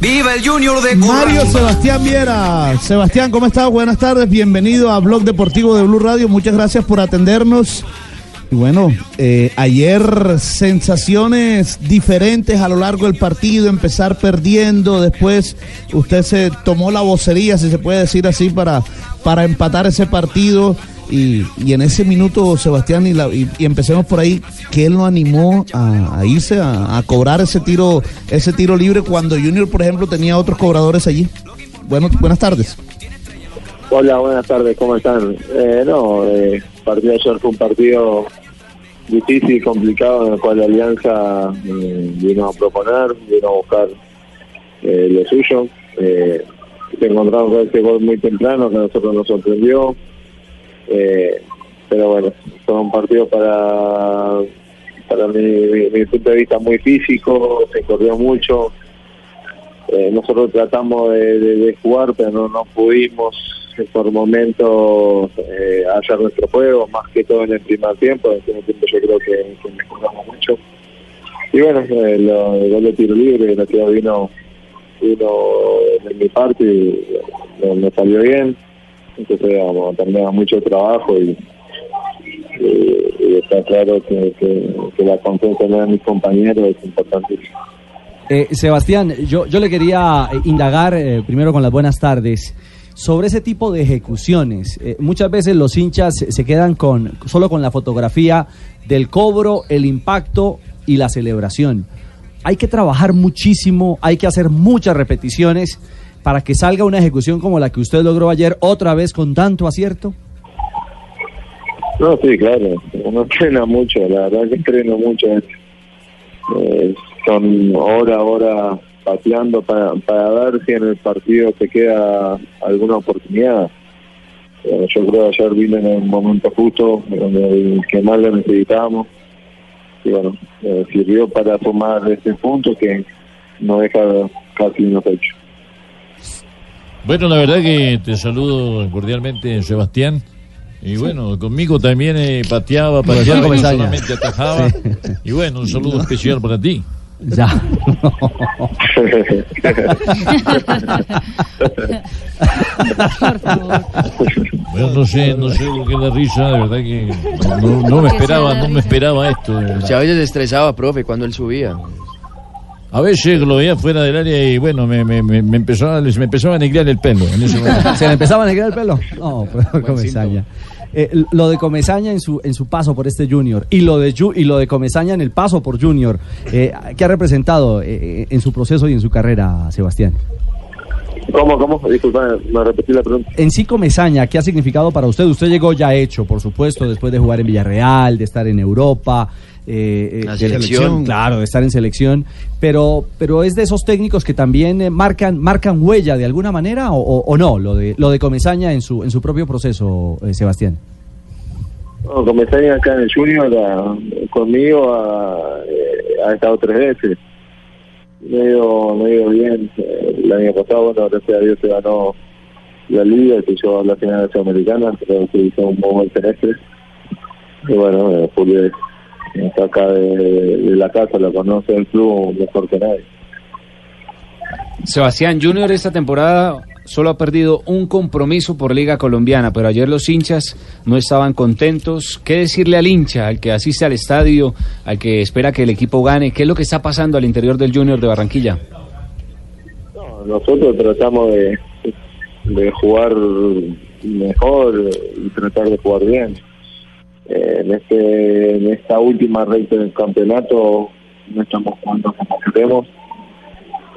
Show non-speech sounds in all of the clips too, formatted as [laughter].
¡Viva el Junior de Mario Sebastián Viera. Sebastián, ¿cómo estás? Buenas tardes. Bienvenido a Blog Deportivo de Blue Radio. Muchas gracias por atendernos. Y bueno, eh, ayer sensaciones diferentes a lo largo del partido, empezar perdiendo, después usted se tomó la vocería, si se puede decir así, para, para empatar ese partido. Y, y en ese minuto, Sebastián, y, la, y, empecemos por ahí, que él lo animó a, irse a, cobrar ese tiro, ese tiro libre cuando Junior, por ejemplo, tenía otros cobradores allí. Bueno, buenas tardes. Hola, buenas tardes, ¿cómo están? Eh, no, eh, partido ayer fue un partido difícil y complicado en el cual la Alianza eh, vino a proponer, vino a buscar eh, lo suyo. Eh, se encontramos con este gol muy temprano que a nosotros nos sorprendió. Eh, pero bueno, fue un partido para para mi, mi, punto de vista muy físico, se corrió mucho. Eh, nosotros tratamos de, de, de, jugar, pero no, pudimos por momentos eh, hallar nuestro juego, más que todo en el primer tiempo. En el primer tiempo yo creo que, que mejoramos mucho. Y bueno, eh, lo, el gol de tiro libre, lo que vino, vino en mi parte y me, me salió bien. Entonces, digamos, también mucho trabajo y, y está claro que, la confianza de mis compañeros es importantísima. Eh, Sebastián, yo, yo le quería indagar eh, primero con las buenas tardes sobre ese tipo de ejecuciones. Eh, muchas veces los hinchas se quedan con solo con la fotografía del cobro, el impacto y la celebración. Hay que trabajar muchísimo, hay que hacer muchas repeticiones para que salga una ejecución como la que usted logró ayer otra vez con tanto acierto. No, sí, claro. Uno [laughs] entrena mucho, la verdad que entreno mucho. Eh, son hora hora pateando para, para ver si en el partido te queda alguna oportunidad. Eh, yo creo que ayer vine en el momento justo, donde el que más lo necesitábamos. Y bueno, eh, sirvió para tomar este punto que no deja casi unos hechos. Bueno, la verdad que te saludo cordialmente, Sebastián. Y bueno, conmigo también eh, pateaba, pateaba, no solamente atajaba. Y bueno, un saludo especial para ti. Ya. Por favor. Bueno, no sé, no sé por qué la risa, de verdad que no, no me esperaba, no me esperaba esto. a veces se estresaba, profe, cuando él subía. A veces lo veía fuera del área y bueno, me, me, me, me empezaba, me empezaba a negrar el pelo. En ese [laughs] ¿Se le empezaba a negrar el pelo? No, [laughs] pero Comesaña. Eh, lo de Comesaña en su, en su paso por este Junior y lo de, y lo de Comesaña en el paso por Junior, eh, ¿qué ha representado eh, en su proceso y en su carrera, Sebastián? ¿Cómo, cómo? Disculpa, me repetí la pregunta. En sí, Comesaña, ¿qué ha significado para usted? Usted llegó ya hecho, por supuesto, después de jugar en Villarreal, de estar en Europa, eh, La de selección. claro, de estar en selección, pero, pero es de esos técnicos que también eh, marcan, marcan huella de alguna manera o, o, o no, lo de, lo de Comesaña en su, en su propio proceso, eh, Sebastián. No, Comesaña acá en el Junior, a, conmigo ha, eh, ha estado tres veces. Me ha ido, me ha ido bien. Eh, El año pasado, bueno, gracias a Dios se ganó la liga, que yo la final de Sudamericana, creo que hizo un muy buen semestre. Y bueno, eh, Julio es- está acá de, de la casa, lo conoce el club mejor que nadie. Sebastián Junior esta temporada solo ha perdido un compromiso por Liga Colombiana, pero ayer los hinchas no estaban contentos. ¿Qué decirle al hincha, al que asiste al estadio, al que espera que el equipo gane? ¿Qué es lo que está pasando al interior del Junior de Barranquilla? No, nosotros tratamos de, de jugar mejor y tratar de jugar bien. Eh, en este en esta última recta del campeonato no estamos jugando como queremos.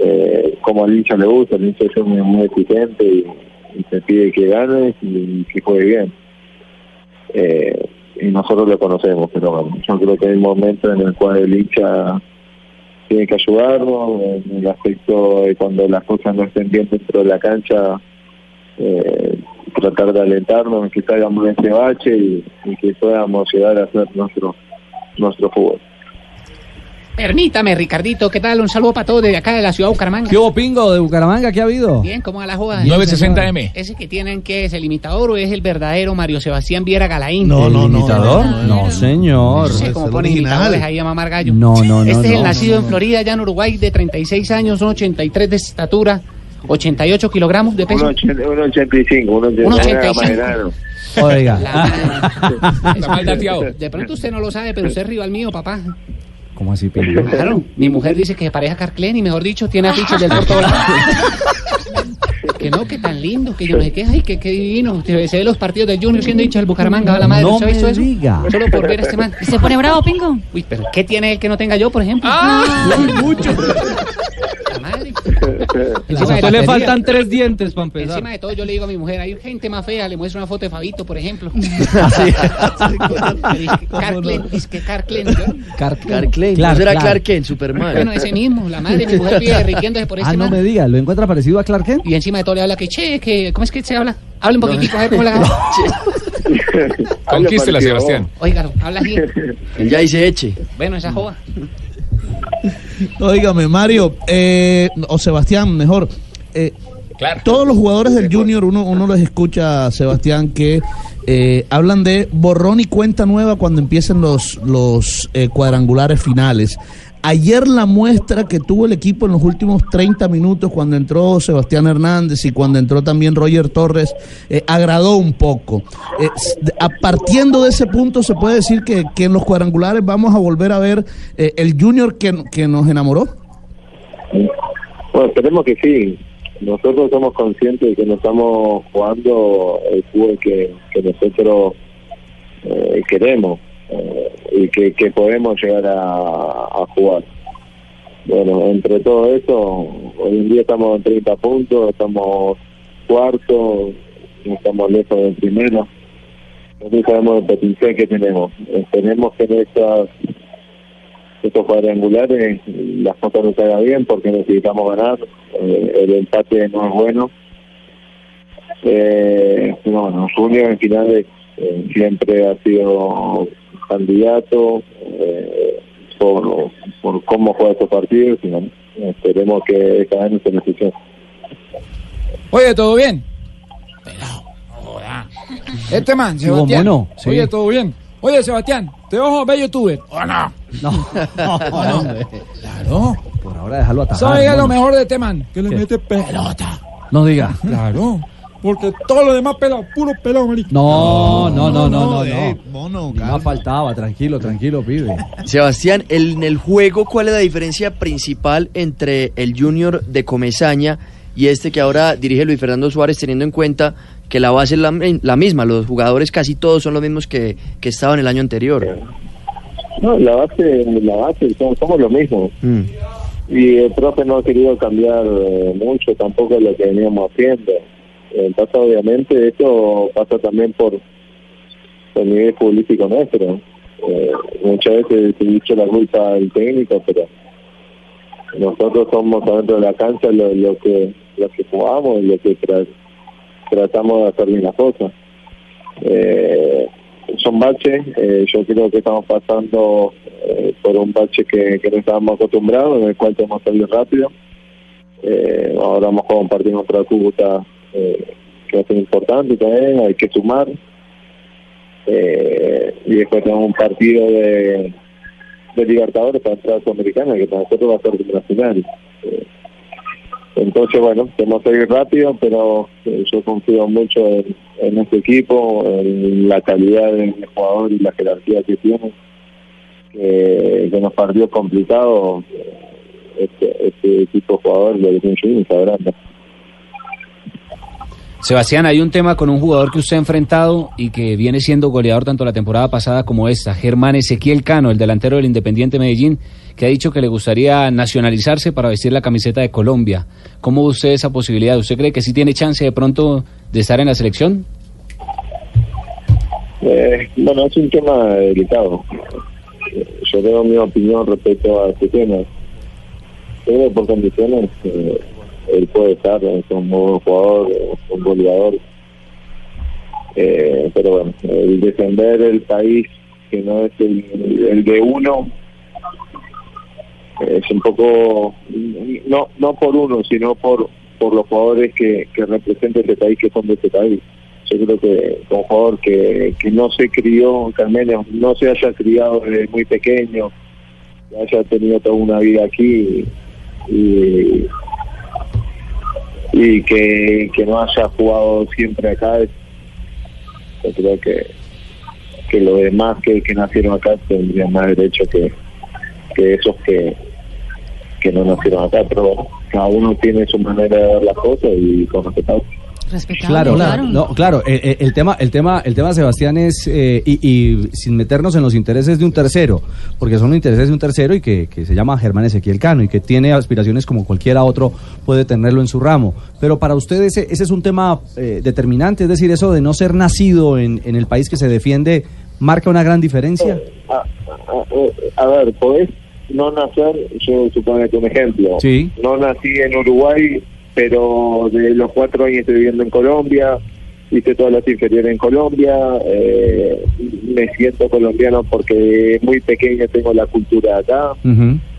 Eh, como al hincha le gusta, el hincha es muy, muy exigente y, y te pide que gane y que juegue bien. Eh, y nosotros lo conocemos, pero yo creo que hay momentos en el cual el hincha tiene que ayudarnos en el aspecto de cuando las cosas no estén bien dentro de la cancha, eh, tratar de alentarnos, que salgamos de ese bache y, y que podamos llegar a hacer nuestro, nuestro fútbol. Permítame, Ricardito, ¿qué tal? Un saludo para todos desde acá de la ciudad de Bucaramanga. ¿Qué hubo, Pingo, de Bucaramanga? ¿Qué ha habido? Bien, ¿cómo va la joda? 960M. ¿Ese que tienen que es el imitador o es el verdadero Mario Sebastián Viera Galaín? No, ¿El no, no, imitador? no, no, señor. No sé cómo ponen imitadores ahí a mamar gallo. No, no, no, Este es el no, nacido no, en Florida, allá en Uruguay, de 36 años, son 83 de estatura, 88 kilogramos de peso. 1,85, 1,85. Oiga. [laughs] De pronto usted no lo sabe, pero usted es rival mío, papá. ¿Cómo así, Pingo? Claro, mi mujer dice que se pareja a Carclen y mejor dicho, tiene afiches del [laughs] por lados. Que no, que tan lindo, que yo no sé qué, ay, que qué divino. Se ve los partidos del Junior siendo hincha del Bucaramanga, va la madre, No ¿usted ha visto me eso? diga. Solo por ver a este man. ¿Se pone bravo, Pingo? Uy, pero ¿qué tiene él que no tenga yo, por ejemplo? mucho. La madre. A usted le faltan tres dientes para empezar. Encima de todo, yo le digo a mi mujer, hay gente más fea, le muestro una foto de Fabito, por ejemplo. [laughs] Carclen, es que Carclen. yo- Clark, ¿No Kent, Superman? Bueno, ese mismo, la madre de mi mujer vive derritiéndose por este Ah, no man. me diga, ¿lo encuentra parecido a Clark Kent? Y encima de todo le habla que, che, que, ¿cómo es que se habla? Habla un poquitico, a ver cómo la habla. Conquístela, Sebastián. Óigalo, habla así. Ya dice eche. Bueno, esa joda. Óigame, Mario, eh, o Sebastián, mejor. eh, Todos los jugadores del Junior, uno, uno les escucha, Sebastián, que eh, hablan de borrón y cuenta nueva cuando empiecen los, los eh, cuadrangulares finales. Ayer la muestra que tuvo el equipo en los últimos 30 minutos, cuando entró Sebastián Hernández y cuando entró también Roger Torres, eh, agradó un poco. Eh, a partiendo de ese punto, se puede decir que, que en los cuadrangulares vamos a volver a ver eh, el Junior que, que nos enamoró. Bueno, esperemos que sí. Nosotros somos conscientes de que no estamos jugando el fútbol que, que nosotros eh, queremos eh, y que, que podemos llegar a, a jugar. Bueno, entre todo eso, hoy en día estamos en 30 puntos, estamos cuarto, estamos lejos del primero. Nosotros sabemos el potencial que tenemos. Esperemos que en estas estos cuadrangulares las cosas no salgan bien porque necesitamos ganar. Eh, el empate no es bueno. Eh, bueno, Junior en finales eh, siempre ha sido candidato por, por cómo juega estos partidos y bueno, esperemos que esta vez no se suceda. Oye, ¿todo bien? Este man, ¿Qué hubo, Sebastián. mono? Sí. Oye, ¿todo bien? Oye, Sebastián, ¿te a ver youtuber? ¿O no? No, [laughs] no. [laughs] Claro. Por ahora déjalo atajar. ¿Sabes lo mejor de este man? Que le ¿Qué? mete pelota. No diga. Claro. Porque todo lo demás pelado, puro pelado, marico. No, no, no, no, no, eh, no. mono, No faltaba, tranquilo, tranquilo, pibe. Sebastián, el- en el juego, ¿cuál es la diferencia principal entre el Junior de Comesaña y este que ahora dirige Luis Fernando Suárez, teniendo en cuenta que la base es la, la misma? Los jugadores casi todos son los mismos que, que estaban el año anterior. No, la base, la base somos, somos lo mismo. Mm. Y el profe no ha querido cambiar eh, mucho tampoco lo que veníamos haciendo. En pasa, obviamente, esto pasa también por el nivel futbolístico nuestro. Eh, muchas veces se dicho la culpa al técnico, pero nosotros somos adentro de la cancha lo, que lo que jugamos y lo que tra- tratamos de hacer bien las cosas. Eh, son baches, eh, yo creo que estamos pasando eh, por un bache que, que no estábamos acostumbrados, en el cual tenemos salir rápido. Eh, ahora vamos a partido contra Cúcuta eh, que ser importante también, hay que sumar. Eh, y después tenemos un partido de, de Libertadores para entrar a Sudamericana, que para nosotros va a ser final. Eh, entonces, bueno, tenemos que ir rápido, pero eh, yo confío mucho en, este equipo, en la calidad del jugador y la jerarquía que tiene. Que, que nos partió complicado este, este tipo de jugador de Junior grande. Sebastián, hay un tema con un jugador que usted ha enfrentado y que viene siendo goleador tanto la temporada pasada como esta, Germán Ezequiel Cano, el delantero del Independiente Medellín, que ha dicho que le gustaría nacionalizarse para vestir la camiseta de Colombia. ¿Cómo ve usted esa posibilidad? ¿Usted cree que sí tiene chance de pronto de estar en la selección? Eh, bueno, es un tema delicado. Yo tengo mi opinión respecto a este tema. pero por condiciones eh, él puede estar, es un buen jugador, un goleador. Eh, pero bueno, el defender el país que no es el, el de uno es un poco, no no por uno, sino por por los jugadores que, que representan ese país, que son de ese país. Yo creo que un jugador que, que no se crió, menos no se haya criado desde muy pequeño, que haya tenido toda una vida aquí y que, que no haya jugado siempre acá, yo creo que, que los demás que, que nacieron acá tendrían más derecho que, que esos que, que no nacieron acá, pero cada uno tiene su manera de ver las cosas y con respetado. Claro, no, claro. eh, eh, el tema, el tema, el tema, Sebastián es eh, y, y sin meternos en los intereses de un tercero, porque son los intereses de un tercero y que, que se llama Germán Ezequiel Cano y que tiene aspiraciones como cualquiera otro puede tenerlo en su ramo. Pero para ustedes ese, ese es un tema eh, determinante, es decir, eso de no ser nacido en, en el país que se defiende marca una gran diferencia. A, a- a ver, podés no nacer, yo supongo que un ejemplo. Sí. No nací en Uruguay, pero de los cuatro años estoy viviendo en Colombia, hice todas las inferiores en Colombia, eh, me siento colombiano porque muy pequeño tengo la cultura acá.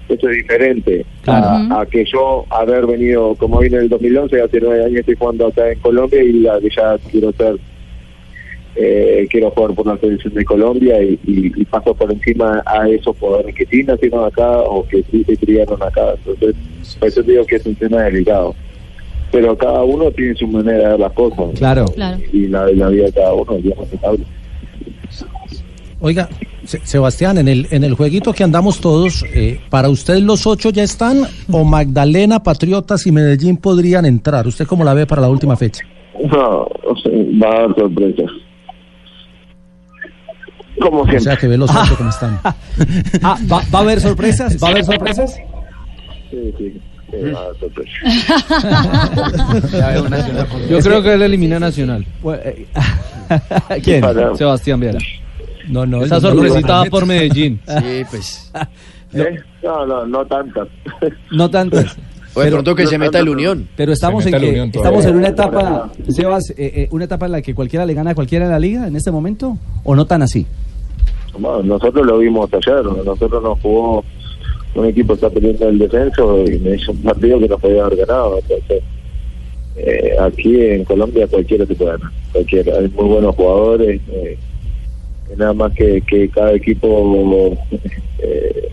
Eso es diferente Claro. a, a que yo haber venido, como vine en el 2011, hace nueve años estoy jugando acá en Colombia y a que ya quiero ser, eh, quiero jugar por la selección de Colombia y, y- y paso por encima a esos jugadores que sí nacieron acá o que sí se criaron acá. Entonces, por eso digo que es un tema delicado. Pero cada uno tiene su manera de ver las cosas. Claro. Y la, la vida de cada uno es bien respetable. Oiga, Se- Sebastián, en el, en el jueguito que andamos todos, eh, ¿para usted los ocho ya están o Magdalena, Patriotas y Medellín podrían entrar? ¿Usted cómo la ve para la última fecha? No, o sea, va a dar sorpresas. Como O sea, que ve los [laughs] ocho como están. [laughs] Ah, ¿va, va a haber sorpresas? ¿Va a haber sorpresas? Sí, sí. Va a. [laughs] Yo creo que él elimina a Nacional. [laughs] ¿Quién? Sebastián Viera. No, no. Esa sorpresita por Medellín. [laughs] Sí, pues. ¿Eh? No, no, no tantas. No tantas. O de pronto que se meta el Unión. Pero estamos en que Unión estamos en una etapa, Sebas, eh, eh, una etapa en la que cualquiera le gana a cualquiera en la liga en este momento o no tan así. Bueno, nosotros lo vimos ayer, nosotros nos jugó un equipo está peleando el descenso y me hizo un partido que no podía haber ganado. Entonces, eh, aquí en Colombia cualquiera se puede ganar, cualquiera. Hay muy buenos jugadores, eh, nada más que, cada equipo [laughs] eh,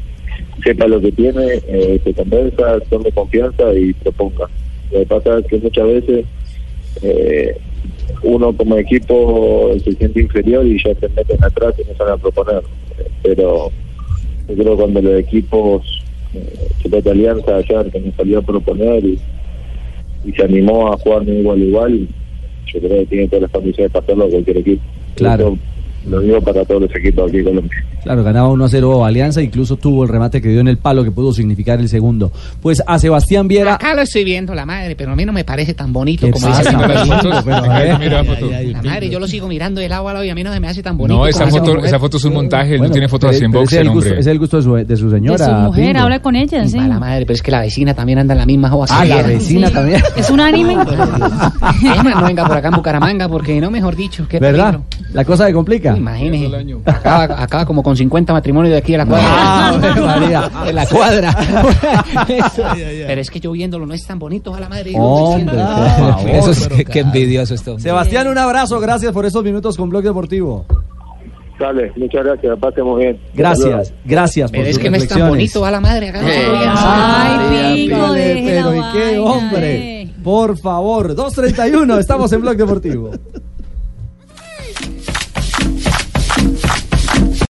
sepa lo que tiene, eh, se convenza, tome confianza y proponga. Lo que pasa es que muchas veces eh, uno como equipo se siente inferior y ya se meten atrás y no salen a proponer. Eh, Pero yo creo que cuando los equipos, eh, Chupeta Alianza ayer, que nos salió a proponer y, y se animó a jugar de igual a igual, yo creo que tiene todas las condiciones para hacerlo cualquier equipo. Claro. Eso lo digo para todos los equipos aquí en Colombia. Claro, ganaba 1 a 0 Alianza, incluso tuvo el remate que dio en el palo que pudo significar el segundo. Pues a Sebastián Viera. Acá lo estoy viendo, la madre, pero a mí no me parece tan bonito ¿Qué como dice la madre, yo lo sigo mirando de lado a lado y a mí no se me hace tan bonito. No, esa foto, mi mujer. esa foto es un montaje, él no tiene fotos así en boxer, es el gusto, hombre. ese es el gusto de su, de su señora. De su mujer, Pingo. habla con ella, sí. A la madre, pero es que la vecina también anda en la misma joda. Ah, la vecina Sí. también. Es un anime. [laughs] Emma, no venga por acá en Bucaramanga, porque no, mejor dicho, qué ¿Verdad? La cosa se complica. Imagínese. Acaba, acaba como con 50 matrimonios de aquí a la cuadra. Ah, [laughs] en la cuadra. [laughs] Pero es que yo viéndolo no es tan bonito, a la madre. Hombre, por favor. Eso es, qué, qué envidioso esto. Sebastián, un abrazo, gracias por estos minutos con Blog Deportivo. Dale, muchas gracias, pasemos bien. Gracias, gracias por Pero es sus que no es tan bonito, a la madre. Acá Ay, Pingo, Pero, ¿y qué hombre? eh. Por favor, 2.31, estamos en Blog Deportivo.